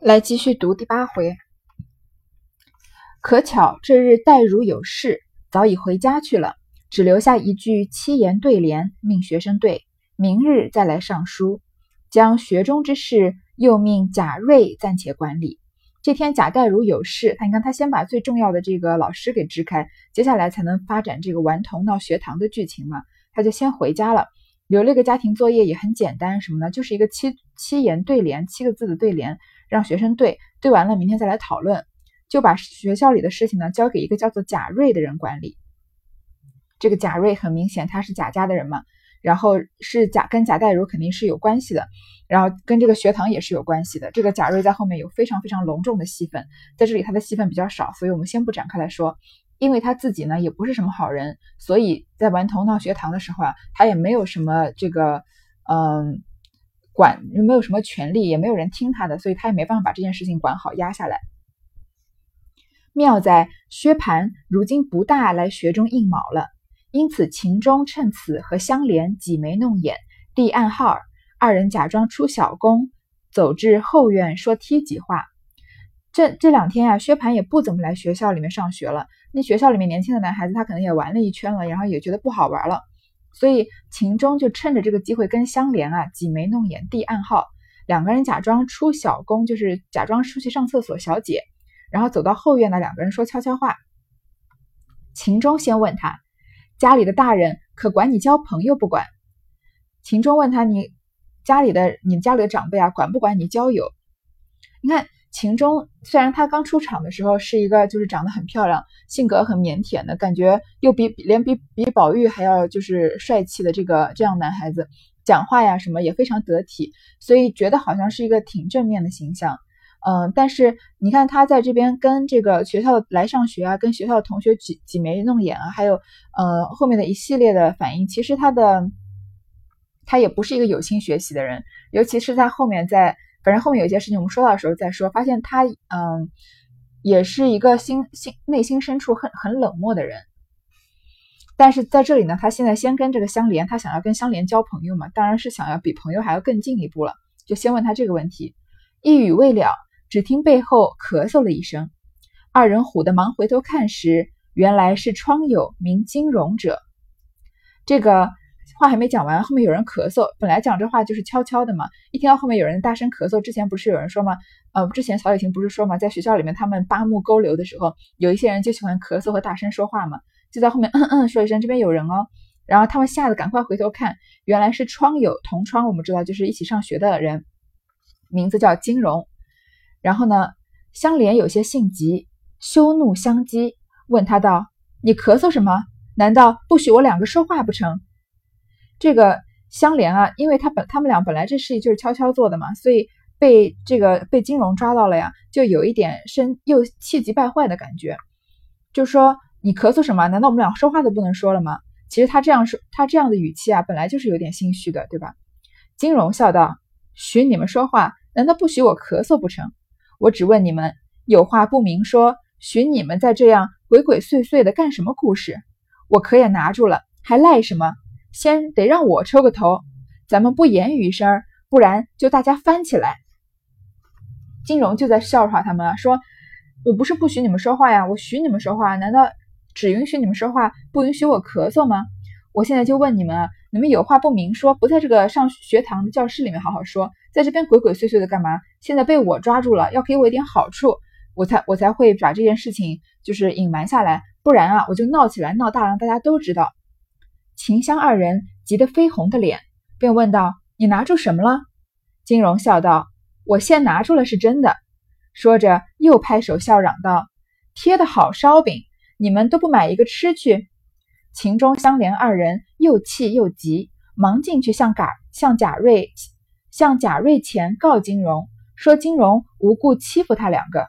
来继续读第八回。可巧这日戴如有事，早已回家去了，只留下一句七言对联，命学生对，明日再来上书。将学中之事又命贾瑞暂且管理。这天贾黛如有事，他你看他先把最重要的这个老师给支开，接下来才能发展这个顽童闹学堂的剧情嘛，他就先回家了。留了一个家庭作业也很简单，什么呢？就是一个七七言对联，七个字的对联，让学生对，对完了明天再来讨论。就把学校里的事情呢交给一个叫做贾瑞的人管理。这个贾瑞很明显他是贾家的人嘛，然后是贾跟贾代儒肯定是有关系的，然后跟这个学堂也是有关系的。这个贾瑞在后面有非常非常隆重的戏份，在这里他的戏份比较少，所以我们先不展开来说。因为他自己呢也不是什么好人，所以在顽童闹学堂的时候啊，他也没有什么这个，嗯，管又没有什么权利，也没有人听他的，所以他也没办法把这件事情管好压下来。妙在薛蟠如今不大来学中应卯了，因此秦钟趁此和香莲挤眉弄眼，递暗号，二人假装出小宫，走至后院说梯级话。这这两天啊，薛蟠也不怎么来学校里面上学了。那学校里面年轻的男孩子，他可能也玩了一圈了，然后也觉得不好玩了，所以秦钟就趁着这个机会跟香莲啊挤眉弄眼递暗号，两个人假装出小宫，就是假装出去上厕所小姐，然后走到后院呢，两个人说悄悄话。秦钟先问他，家里的大人可管你交朋友不管？秦钟问他，你家里的你家里的长辈啊，管不管你交友？你看。秦钟虽然他刚出场的时候是一个就是长得很漂亮、性格很腼腆的感觉，又比连比比宝玉还要就是帅气的这个这样男孩子，讲话呀什么也非常得体，所以觉得好像是一个挺正面的形象。嗯，但是你看他在这边跟这个学校来上学啊，跟学校的同学挤挤眉弄眼啊，还有呃后面的一系列的反应，其实他的他也不是一个有心学习的人，尤其是在后面在。反正后面有一些事情，我们说到的时候再说。发现他，嗯，也是一个心心内心深处很很冷漠的人。但是在这里呢，他现在先跟这个香莲，他想要跟香莲交朋友嘛，当然是想要比朋友还要更进一步了。就先问他这个问题，一语未了，只听背后咳嗽了一声，二人唬得忙回头看时，原来是窗友名金荣者。这个。话还没讲完，后面有人咳嗽。本来讲这话就是悄悄的嘛，一听到后面有人大声咳嗽，之前不是有人说吗？呃，之前曹雪芹不是说嘛，在学校里面他们八目勾留的时候，有一些人就喜欢咳嗽和大声说话嘛，就在后面嗯嗯说一声这边有人哦，然后他们吓得赶快回头看，原来是窗友同窗，我们知道就是一起上学的人，名字叫金荣。然后呢，香莲有些性急，羞怒相激，问他道：“你咳嗽什么？难道不许我两个说话不成？”这个香莲啊，因为他本他们俩本来这事就是悄悄做的嘛，所以被这个被金融抓到了呀，就有一点生又气急败坏的感觉，就说你咳嗽什么？难道我们俩说话都不能说了吗？其实他这样说，他这样的语气啊，本来就是有点心虚的，对吧？金荣笑道：“许你们说话，难道不许我咳嗽不成？我只问你们，有话不明说，许你们在这样鬼鬼祟祟的干什么故事？我可也拿住了，还赖什么？”先得让我抽个头，咱们不言语一声，不然就大家翻起来。金荣就在笑话他们啊，说：“我不是不许你们说话呀，我许你们说话，难道只允许你们说话，不允许我咳嗽吗？我现在就问你们，你们有话不明说，不在这个上学堂的教室里面好好说，在这边鬼鬼祟祟的干嘛？现在被我抓住了，要给我一点好处，我才我才会把这件事情就是隐瞒下来，不然啊，我就闹起来，闹大了，大家都知道。”秦香二人急得绯红的脸，便问道：“你拿住什么了？”金荣笑道：“我先拿住了，是真的。”说着又拍手笑嚷道：“贴的好烧饼，你们都不买一个吃去？”秦钟、香莲二人又气又急，忙进去向贾向贾瑞向贾瑞前告金荣，说金荣无故欺负他两个。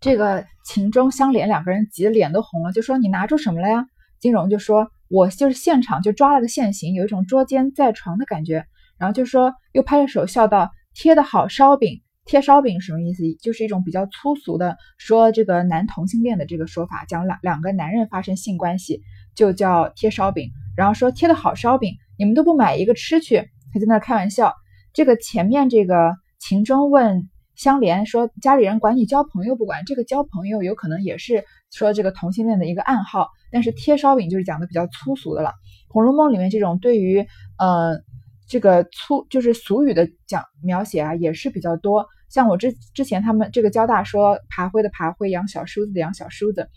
这个秦钟、香莲两个人急得脸都红了，就说：“你拿住什么了呀？”金荣就说。我就是现场就抓了个现行，有一种捉奸在床的感觉。然后就说，又拍着手笑道：“贴的好烧饼，贴烧饼什么意思？就是一种比较粗俗的说这个男同性恋的这个说法，讲两两个男人发生性关系就叫贴烧饼。然后说贴的好烧饼，你们都不买一个吃去？还在那开玩笑。这个前面这个秦钟问香莲说家里人管你交朋友不管，这个交朋友有可能也是说这个同性恋的一个暗号。但是贴烧饼就是讲的比较粗俗的了，《红楼梦》里面这种对于呃这个粗就是俗语的讲描写啊也是比较多。像我之之前他们这个交大说爬灰的爬灰，养小叔子的养小叔子。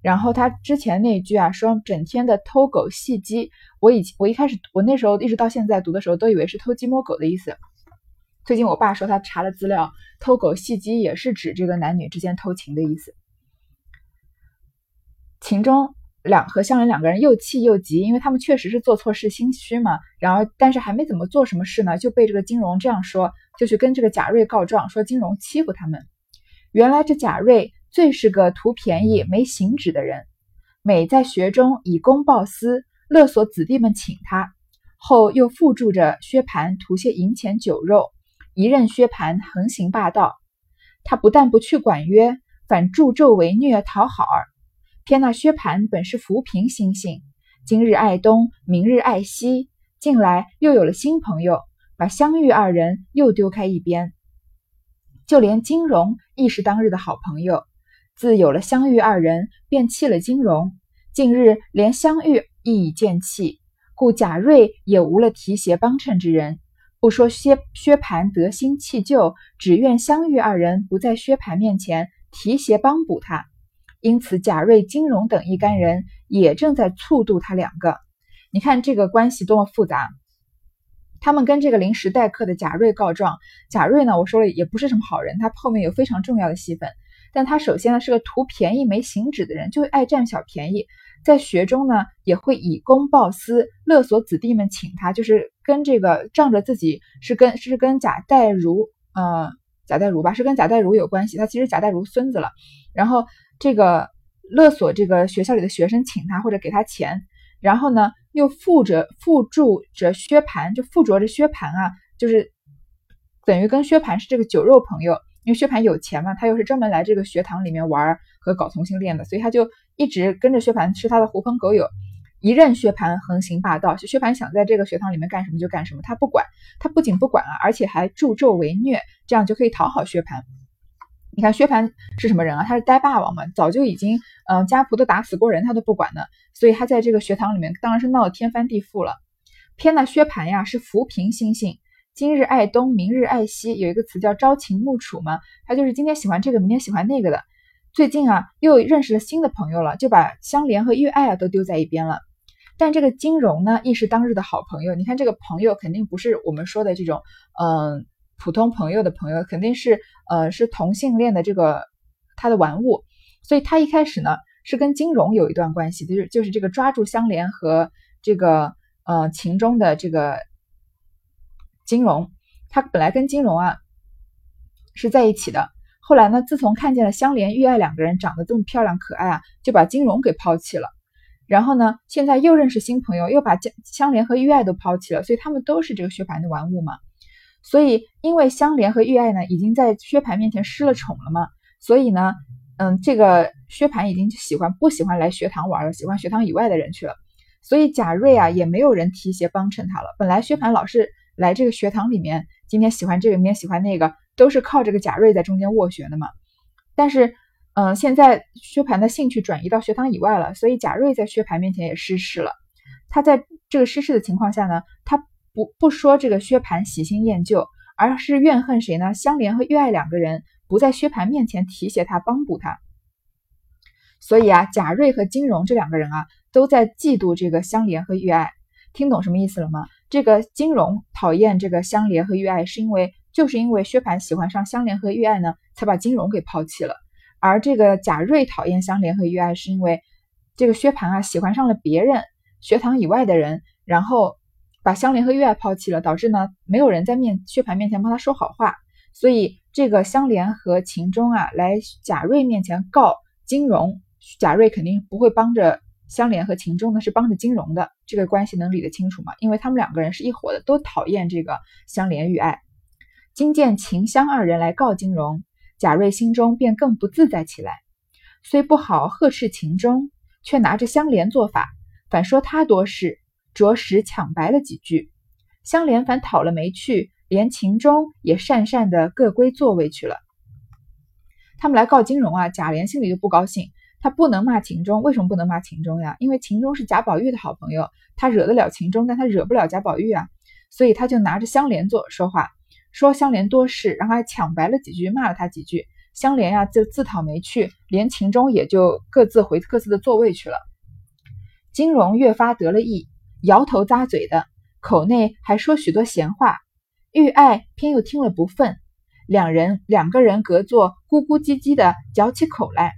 然后他之前那一句啊，说整天的偷狗戏鸡，我以我一开始我那时候一直到现在读的时候，都以为是偷鸡摸狗的意思。最近我爸说他查了资料，偷狗戏鸡也是指这个男女之间偷情的意思。秦钟两和香莲两个人又气又急，因为他们确实是做错事心虚嘛。然后但是还没怎么做什么事呢，就被这个金荣这样说，就去跟这个贾瑞告状，说金荣欺负他们。原来这贾瑞。最是个图便宜没行止的人，每在学中以公报私，勒索子弟们请他，后又附助着薛蟠图些银钱酒肉，一任薛蟠横行霸道。他不但不去管约，反助纣为虐讨好儿。偏那薛蟠本是浮萍心性，今日爱东，明日爱西，近来又有了新朋友，把相遇二人又丢开一边。就连金荣亦是当日的好朋友。自有了相遇二人，便弃了金荣。近日连相遇亦已见弃，故贾瑞也无了提携帮衬之人。不说薛薛蟠得新弃旧，只愿相遇二人不在薛蟠面前提携帮补他。因此贾瑞、金荣等一干人也正在促度他两个。你看这个关系多么复杂。他们跟这个临时代课的贾瑞告状。贾瑞呢，我说了也不是什么好人，他后面有非常重要的戏份。但他首先呢是个图便宜没行止的人，就爱占小便宜，在学中呢也会以公报私，勒索子弟们请他，就是跟这个仗着自己是跟是跟贾代儒，呃贾代儒吧，是跟贾代儒有关系，他其实贾代儒孙子了，然后这个勒索这个学校里的学生请他或者给他钱，然后呢又附着附助着薛蟠，就附着着薛蟠啊，就是等于跟薛蟠是这个酒肉朋友。因为薛蟠有钱嘛，他又是专门来这个学堂里面玩和搞同性恋的，所以他就一直跟着薛蟠是他的狐朋狗友。一任薛蟠横行霸道，薛蟠想在这个学堂里面干什么就干什么，他不管，他不仅不管啊，而且还助纣为虐，这样就可以讨好薛蟠。你看薛蟠是什么人啊？他是呆霸王嘛，早就已经嗯家仆都打死过人，他都不管的，所以他在这个学堂里面当然是闹得天翻地覆了。偏那薛蟠呀是扶贫心性。今日爱东，明日爱西，有一个词叫朝秦暮楚嘛，他就是今天喜欢这个，明天喜欢那个的。最近啊，又认识了新的朋友了，就把香莲和玉爱啊都丢在一边了。但这个金融呢，亦是当日的好朋友。你看这个朋友肯定不是我们说的这种，嗯，普通朋友的朋友，肯定是呃是同性恋的这个他的玩物。所以他一开始呢是跟金融有一段关系，就是就是这个抓住香莲和这个呃秦钟的这个。金融，他本来跟金融啊是在一起的，后来呢，自从看见了香莲、玉爱两个人长得这么漂亮可爱啊，就把金融给抛弃了。然后呢，现在又认识新朋友，又把香香莲和玉爱都抛弃了，所以他们都是这个薛蟠的玩物嘛。所以因为香莲和玉爱呢已经在薛蟠面前失了宠了嘛，所以呢，嗯，这个薛蟠已经喜欢不喜欢来学堂玩了，喜欢学堂以外的人去了。所以贾瑞啊也没有人提携帮衬他了。本来薛蟠老是。来这个学堂里面，今天喜欢这个，明天喜欢那个，都是靠这个贾瑞在中间斡旋的嘛。但是，嗯，现在薛蟠的兴趣转移到学堂以外了，所以贾瑞在薛蟠面前也失势了。他在这个失势的情况下呢，他不不说这个薛蟠喜新厌旧，而是怨恨谁呢？香莲和玉爱两个人不在薛蟠面前提携他、帮补他。所以啊，贾瑞和金荣这两个人啊，都在嫉妒这个香莲和玉爱。听懂什么意思了吗？这个金荣讨厌这个香莲和玉爱，是因为就是因为薛蟠喜欢上香莲和玉爱呢，才把金荣给抛弃了。而这个贾瑞讨厌香莲和玉爱，是因为这个薛蟠啊喜欢上了别人学堂以外的人，然后把香莲和玉爱抛弃了，导致呢没有人在面薛蟠面前帮他说好话。所以这个香莲和秦钟啊来贾瑞面前告金荣，贾瑞肯定不会帮着。香莲和秦钟呢是帮着金荣的，这个关系能理得清楚吗？因为他们两个人是一伙的，都讨厌这个香莲玉爱。今见秦香二人来告金荣，贾瑞心中便更不自在起来。虽不好呵斥秦钟，却拿着香莲做法，反说他多事，着实抢白了几句。香莲反讨了没趣，连秦钟也讪讪的各归座位去了。他们来告金荣啊，贾琏心里就不高兴，他不能骂秦钟，为什么不能骂秦钟呀？因为秦钟是贾宝玉的好朋友，他惹得了秦钟，但他惹不了贾宝玉啊，所以他就拿着香莲做说话，说香莲多事，然后还抢白了几句，骂了他几句。香莲呀就自讨没趣，连秦钟也就各自回各自的座位去了。金荣越发得了意，摇头咂嘴的，口内还说许多闲话。玉爱偏又听了不忿，两人两个人隔座，咕咕唧唧的嚼起口来。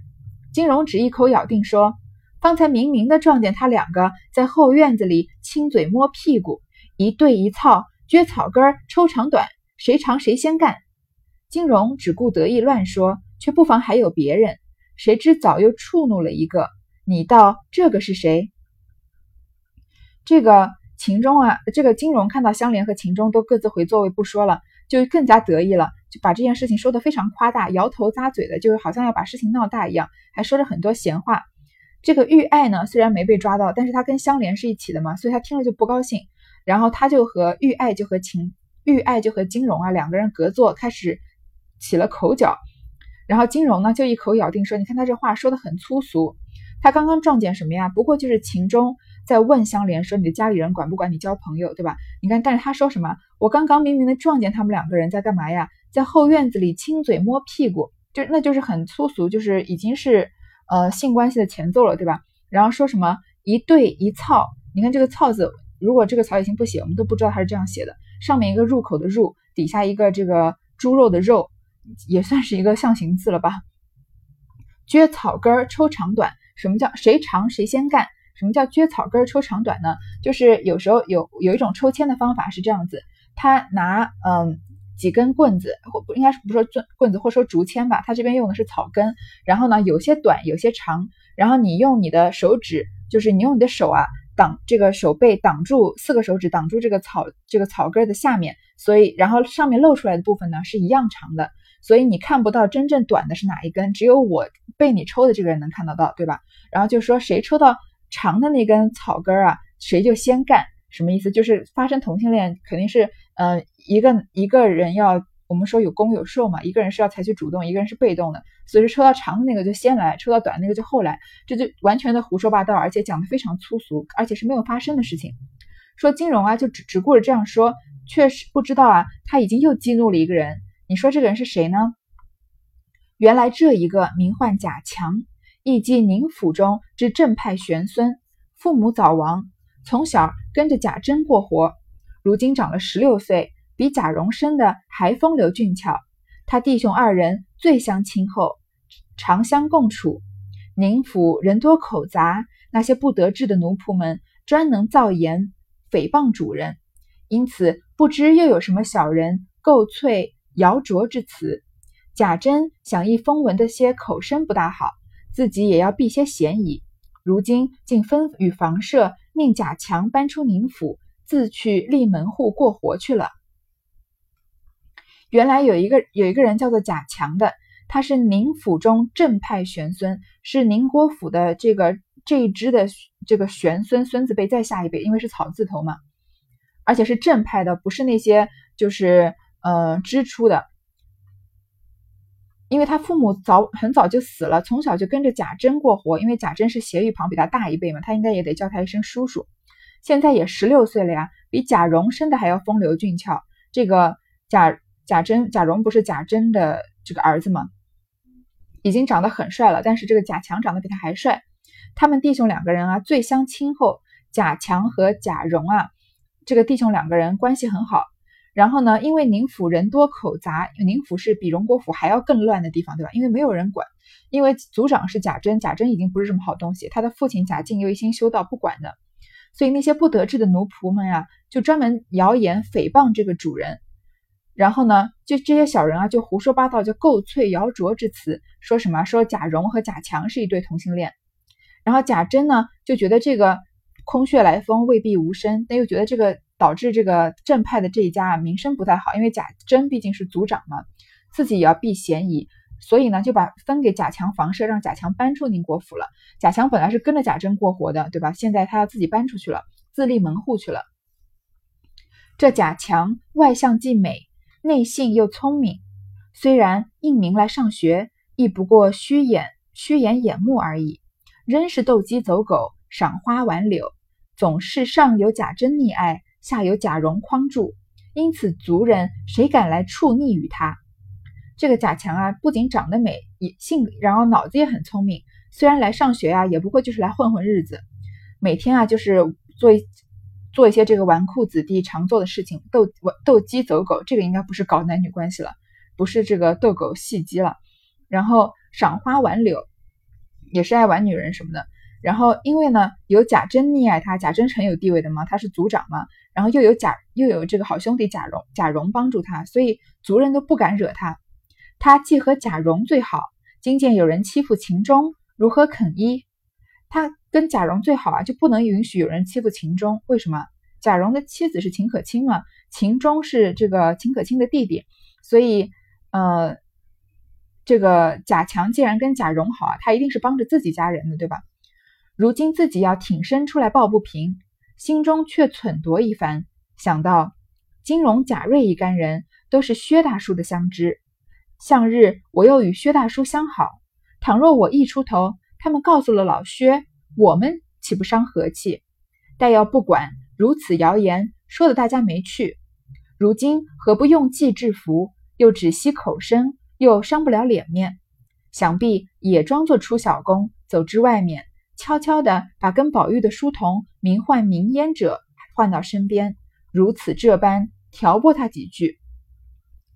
金荣只一口咬定说：“方才明明的撞见他两个在后院子里亲嘴摸屁股，一对一操，撅草根儿抽长短，谁长谁先干。”金荣只顾得意乱说，却不妨还有别人，谁知早又触怒了一个。你道这个是谁？这个秦钟啊，这个金荣看到香莲和秦钟都各自回座位不说了，就更加得意了，就把这件事情说得非常夸大，摇头咂嘴的，就好像要把事情闹大一样，还说了很多闲话。这个玉爱呢，虽然没被抓到，但是他跟香莲是一起的嘛，所以他听了就不高兴，然后他就和玉爱就和秦玉爱就和金荣啊两个人隔座开始起了口角，然后金荣呢就一口咬定说，你看他这话说的很粗俗，他刚刚撞见什么呀？不过就是秦钟。在问香莲说：“你的家里人管不管你交朋友，对吧？你看，但是他说什么？我刚刚明明的撞见他们两个人在干嘛呀？在后院子里亲嘴摸屁股，就那就是很粗俗，就是已经是呃性关系的前奏了，对吧？然后说什么一对一操？你看这个操字，如果这个草写型不写，我们都不知道他是这样写的。上面一个入口的入，底下一个这个猪肉的肉，也算是一个象形字了吧？撅草根儿抽长短，什么叫谁长谁先干？”什么叫撅草根儿抽长短呢？就是有时候有有一种抽签的方法是这样子，他拿嗯几根棍子，或不应该是不说棍棍子，或说竹签吧，他这边用的是草根，然后呢有些短有些长，然后你用你的手指，就是你用你的手啊挡这个手背挡住四个手指挡住这个草这个草根的下面，所以然后上面露出来的部分呢是一样长的，所以你看不到真正短的是哪一根，只有我被你抽的这个人能看得到，对吧？然后就说谁抽到。长的那根草根啊，谁就先干，什么意思？就是发生同性恋肯定是，呃，一个一个人要，我们说有攻有受嘛，一个人是要采取主动，一个人是被动的，所以说抽到长的那个就先来，抽到短的那个就后来，这就完全的胡说八道，而且讲的非常粗俗，而且是没有发生的事情。说金融啊，就只只顾着这样说，确实不知道啊，他已经又激怒了一个人。你说这个人是谁呢？原来这一个名唤贾强。亦即宁府中之正派玄孙，父母早亡，从小跟着贾珍过活，如今长了十六岁，比贾蓉生的还风流俊俏。他弟兄二人最相亲厚，常相共处。宁府人多口杂，那些不得志的奴仆们专能造言诽谤主人，因此不知又有什么小人构萃谣诼之词。贾珍想一风闻的些口声不大好。自己也要避些嫌疑，如今竟分与房舍，命贾强搬出宁府，自去立门户过活去了。原来有一个有一个人叫做贾强的，他是宁府中正派玄孙，是宁国府的这个这一支的这个玄孙孙子辈再下一辈，因为是草字头嘛，而且是正派的，不是那些就是呃支出的。因为他父母早很早就死了，从小就跟着贾珍过活。因为贾珍是斜玉旁比他大一辈嘛，他应该也得叫他一声叔叔。现在也十六岁了呀，比贾蓉生的还要风流俊俏。这个贾贾珍贾蓉不是贾珍的这个儿子吗？已经长得很帅了，但是这个贾强长得比他还帅。他们弟兄两个人啊，最相亲厚。贾强和贾蓉啊，这个弟兄两个人关系很好。然后呢？因为宁府人多口杂，宁府是比荣国府还要更乱的地方，对吧？因为没有人管，因为族长是贾珍，贾珍已经不是什么好东西，他的父亲贾敬又一心修道不管的，所以那些不得志的奴仆们呀，就专门谣言诽谤这个主人。然后呢，就这些小人啊，就胡说八道，就构萃谣诼之词，说什么说贾蓉和贾强是一对同性恋。然后贾珍呢，就觉得这个空穴来风，未必无声，但又觉得这个。导致这个正派的这一家啊名声不太好，因为贾珍毕竟是族长嘛，自己也要避嫌疑，所以呢就把分给贾强房舍，让贾强搬出宁国府了。贾强本来是跟着贾珍过活的，对吧？现在他要自己搬出去了，自立门户去了。这贾强外向既美，内性又聪明，虽然应名来上学，亦不过虚掩虚掩眼目而已。仍是斗鸡走狗，赏花玩柳，总是上有贾珍溺爱，下有贾蓉匡助，因此族人谁敢来触逆于他？这个贾强啊，不仅长得美，也性，然后脑子也很聪明。虽然来上学啊，也不过就是来混混日子，每天啊就是做做一些这个纨绔子弟常做的事情，斗斗鸡走狗。这个应该不是搞男女关系了，不是这个斗狗戏鸡了。然后赏花玩柳，也是爱玩女人什么的。然后因为呢，有贾珍溺爱他，贾珍很有地位的嘛，他是族长嘛。然后又有贾又有这个好兄弟贾蓉，贾蓉帮助他，所以族人都不敢惹他。他既和贾蓉最好，今见有人欺负秦钟，如何肯依？他跟贾蓉最好啊，就不能允许有人欺负秦钟。为什么？贾蓉的妻子是秦可卿嘛，秦钟是这个秦可卿的弟弟，所以呃，这个贾强既然跟贾蓉好啊，他一定是帮着自己家人的，对吧？如今自己要挺身出来抱不平，心中却忖度一番，想到金荣、贾瑞一干人都是薛大叔的相知。向日，我又与薛大叔相好。倘若我一出头，他们告诉了老薛，我们岂不伤和气？但要不管如此谣言，说的大家没趣。如今何不用计制服？又只息口声，又伤不了脸面。想必也装作出小工，走至外面，悄悄地把跟宝玉的书童名唤名烟者唤到身边，如此这般调拨他几句。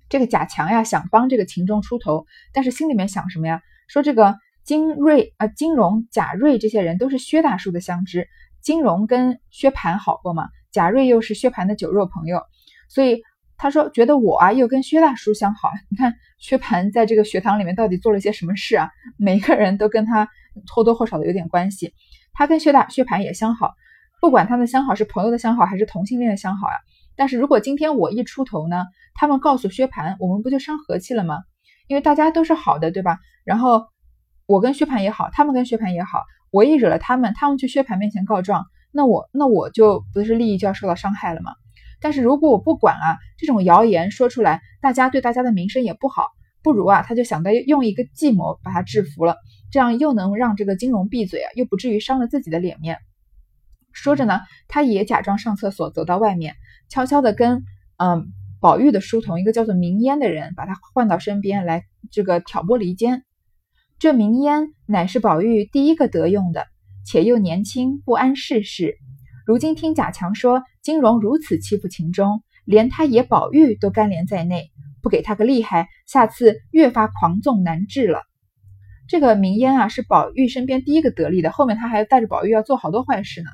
这个贾强呀，想帮这个秦钟出头，但是心里面想什么呀？说这个金瑞啊、金荣、贾瑞这些人都是薛大叔的相知，金荣跟薛蟠好过嘛，贾瑞又是薛蟠的酒肉朋友，所以他说觉得我啊又跟薛大叔相好。你看薛蟠在这个学堂里面到底做了些什么事啊？每个人都跟他或多或少的有点关系。他跟薛大薛蟠也相好，不管他们相好是朋友的相好还是同性恋的相好呀。但是如果今天我一出头呢？他们告诉薛蟠，我们不就伤和气了吗？因为大家都是好的，对吧？然后我跟薛蟠也好，他们跟薛蟠也好，我一惹了他们，他们去薛蟠面前告状，那我那我就不是利益就要受到伤害了吗？但是如果我不管啊，这种谣言说出来，大家对大家的名声也不好，不如啊，他就想到用一个计谋把他制服了，这样又能让这个金荣闭嘴啊，又不至于伤了自己的脸面。说着呢，他也假装上厕所，走到外面，悄悄的跟嗯。宝玉的书童，一个叫做明烟的人，把他唤到身边来，这个挑拨离间。这明烟乃是宝玉第一个得用的，且又年轻，不谙世事。如今听贾强说金荣如此欺负秦钟，连他爷宝玉都干连在内，不给他个厉害，下次越发狂纵难治了。这个明烟啊，是宝玉身边第一个得力的，后面他还带着宝玉要做好多坏事呢。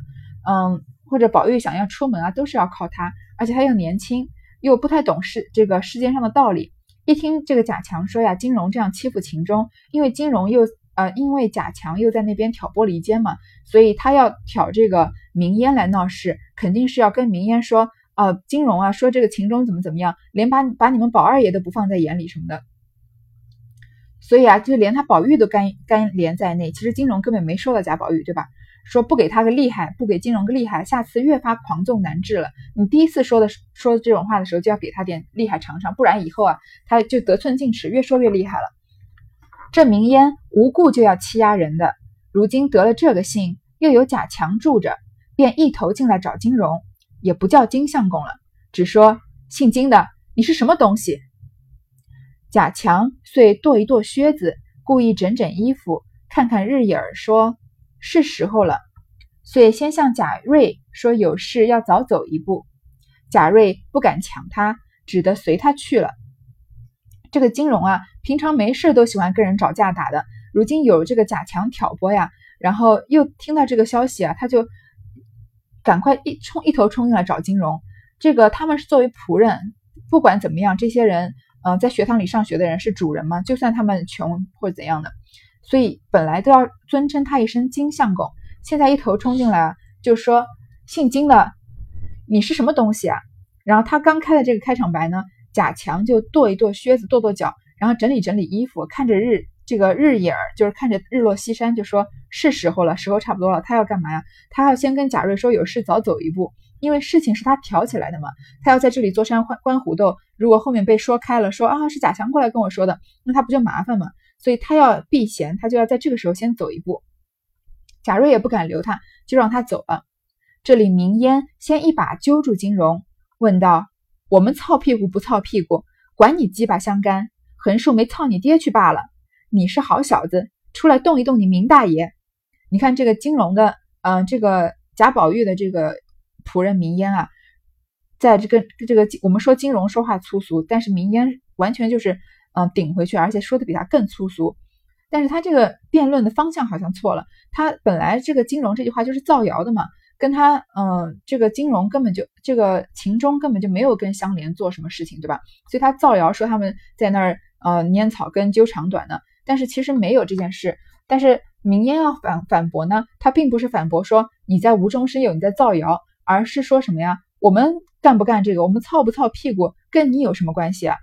嗯，或者宝玉想要出门啊，都是要靠他，而且他又年轻。又不太懂事这个世间上的道理，一听这个贾强说呀，金荣这样欺负秦钟，因为金荣又呃，因为贾强又在那边挑拨离间嘛，所以他要挑这个明烟来闹事，肯定是要跟明烟说啊，金荣啊，说这个秦钟怎么怎么样，连把把你们宝二爷都不放在眼里什么的，所以啊，就连他宝玉都干干连在内，其实金荣根本没说到贾宝玉，对吧？说不给他个厉害，不给金融个厉害，下次越发狂纵难治了。你第一次说的说这种话的时候，就要给他点厉害尝尝，不然以后啊，他就得寸进尺，越说越厉害了。这明烟无故就要欺压人的，如今得了这个信，又有贾强住着，便一头进来找金融，也不叫金相公了，只说姓金的，你是什么东西？贾强遂跺一跺靴子，故意整整衣服，看看日影儿，说。是时候了，所以先向贾瑞说有事要早走一步。贾瑞不敢抢他，只得随他去了。这个金荣啊，平常没事都喜欢跟人找架打的，如今有这个贾强挑拨呀，然后又听到这个消息啊，他就赶快一冲一头冲进来找金荣。这个他们是作为仆人，不管怎么样，这些人嗯，在学堂里上学的人是主人嘛，就算他们穷或者怎样的。所以本来都要尊称他一声金相公，现在一头冲进来就说姓金的，你是什么东西啊？然后他刚开的这个开场白呢，贾强就跺一跺靴子，跺跺脚，然后整理整理衣服，看着日这个日影儿，就是看着日落西山，就说是时候了，时候差不多了。他要干嘛呀？他要先跟贾瑞说有事早走一步，因为事情是他挑起来的嘛，他要在这里坐山观观虎斗，如果后面被说开了，说啊是贾强过来跟我说的，那他不就麻烦吗？所以他要避嫌，他就要在这个时候先走一步。贾瑞也不敢留他，就让他走了。这里明烟先一把揪住金荣，问道：“我们操屁股不操屁股，管你鸡巴相干？横竖没操你爹去罢了。你是好小子，出来动一动你明大爷！你看这个金荣的，嗯，这个贾宝玉的这个仆人明烟啊，在这个这个我们说金荣说话粗俗，但是明烟完全就是。嗯，顶回去，而且说的比他更粗俗，但是他这个辩论的方向好像错了。他本来这个金融这句话就是造谣的嘛，跟他嗯，这个金融根本就这个秦钟根本就没有跟香莲做什么事情，对吧？所以他造谣说他们在那儿呃拈草根揪长短呢，但是其实没有这件事。但是明烟要反反驳呢，他并不是反驳说你在无中生有，你在造谣，而是说什么呀？我们干不干这个？我们操不操屁股，跟你有什么关系啊？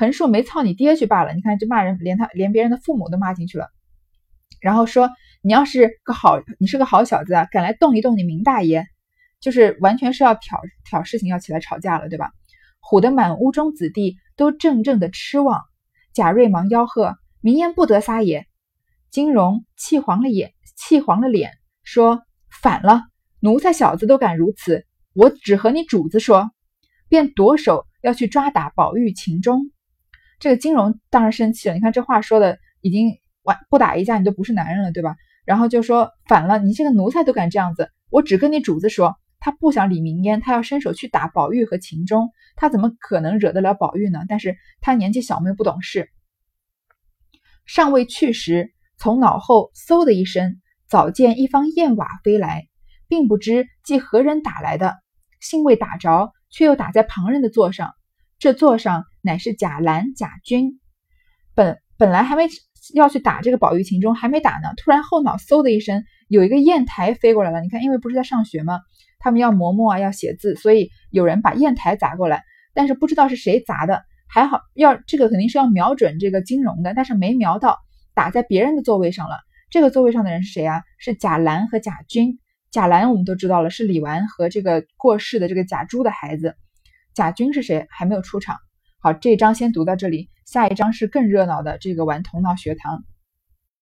横竖没操你爹去罢了，你看这骂人，连他连别人的父母都骂进去了。然后说你要是个好，你是个好小子啊，敢来动一动你明大爷，就是完全是要挑挑事情，要起来吵架了，对吧？唬得满屋中子弟都怔怔的痴望。贾瑞忙吆喝：“明言不得撒野！”金荣气黄了眼，气黄了脸，说：“反了，奴才小子都敢如此，我只和你主子说。”便夺手要去抓打宝玉、秦钟。这个金荣当然生气了，你看这话说的已经完不打一架你都不是男人了，对吧？然后就说反了，你这个奴才都敢这样子，我只跟你主子说，他不想理明烟，他要伸手去打宝玉和秦钟，他怎么可能惹得了宝玉呢？但是他年纪小，又不懂事，尚未去时，从脑后嗖的一声，早见一方燕瓦飞来，并不知即何人打来的，幸未打着，却又打在旁人的座上。这座上乃是贾兰、贾君，本本来还没要去打这个宝玉、秦钟，还没打呢，突然后脑嗖的一声，有一个砚台飞过来了。你看，因为不是在上学吗？他们要磨墨啊，要写字，所以有人把砚台砸过来，但是不知道是谁砸的。还好，要这个肯定是要瞄准这个金融的，但是没瞄到，打在别人的座位上了。这个座位上的人是谁啊？是贾兰和贾君。贾兰我们都知道了，是李纨和这个过世的这个贾珠的孩子。贾军是谁？还没有出场。好，这一章先读到这里，下一章是更热闹的这个玩头脑学堂。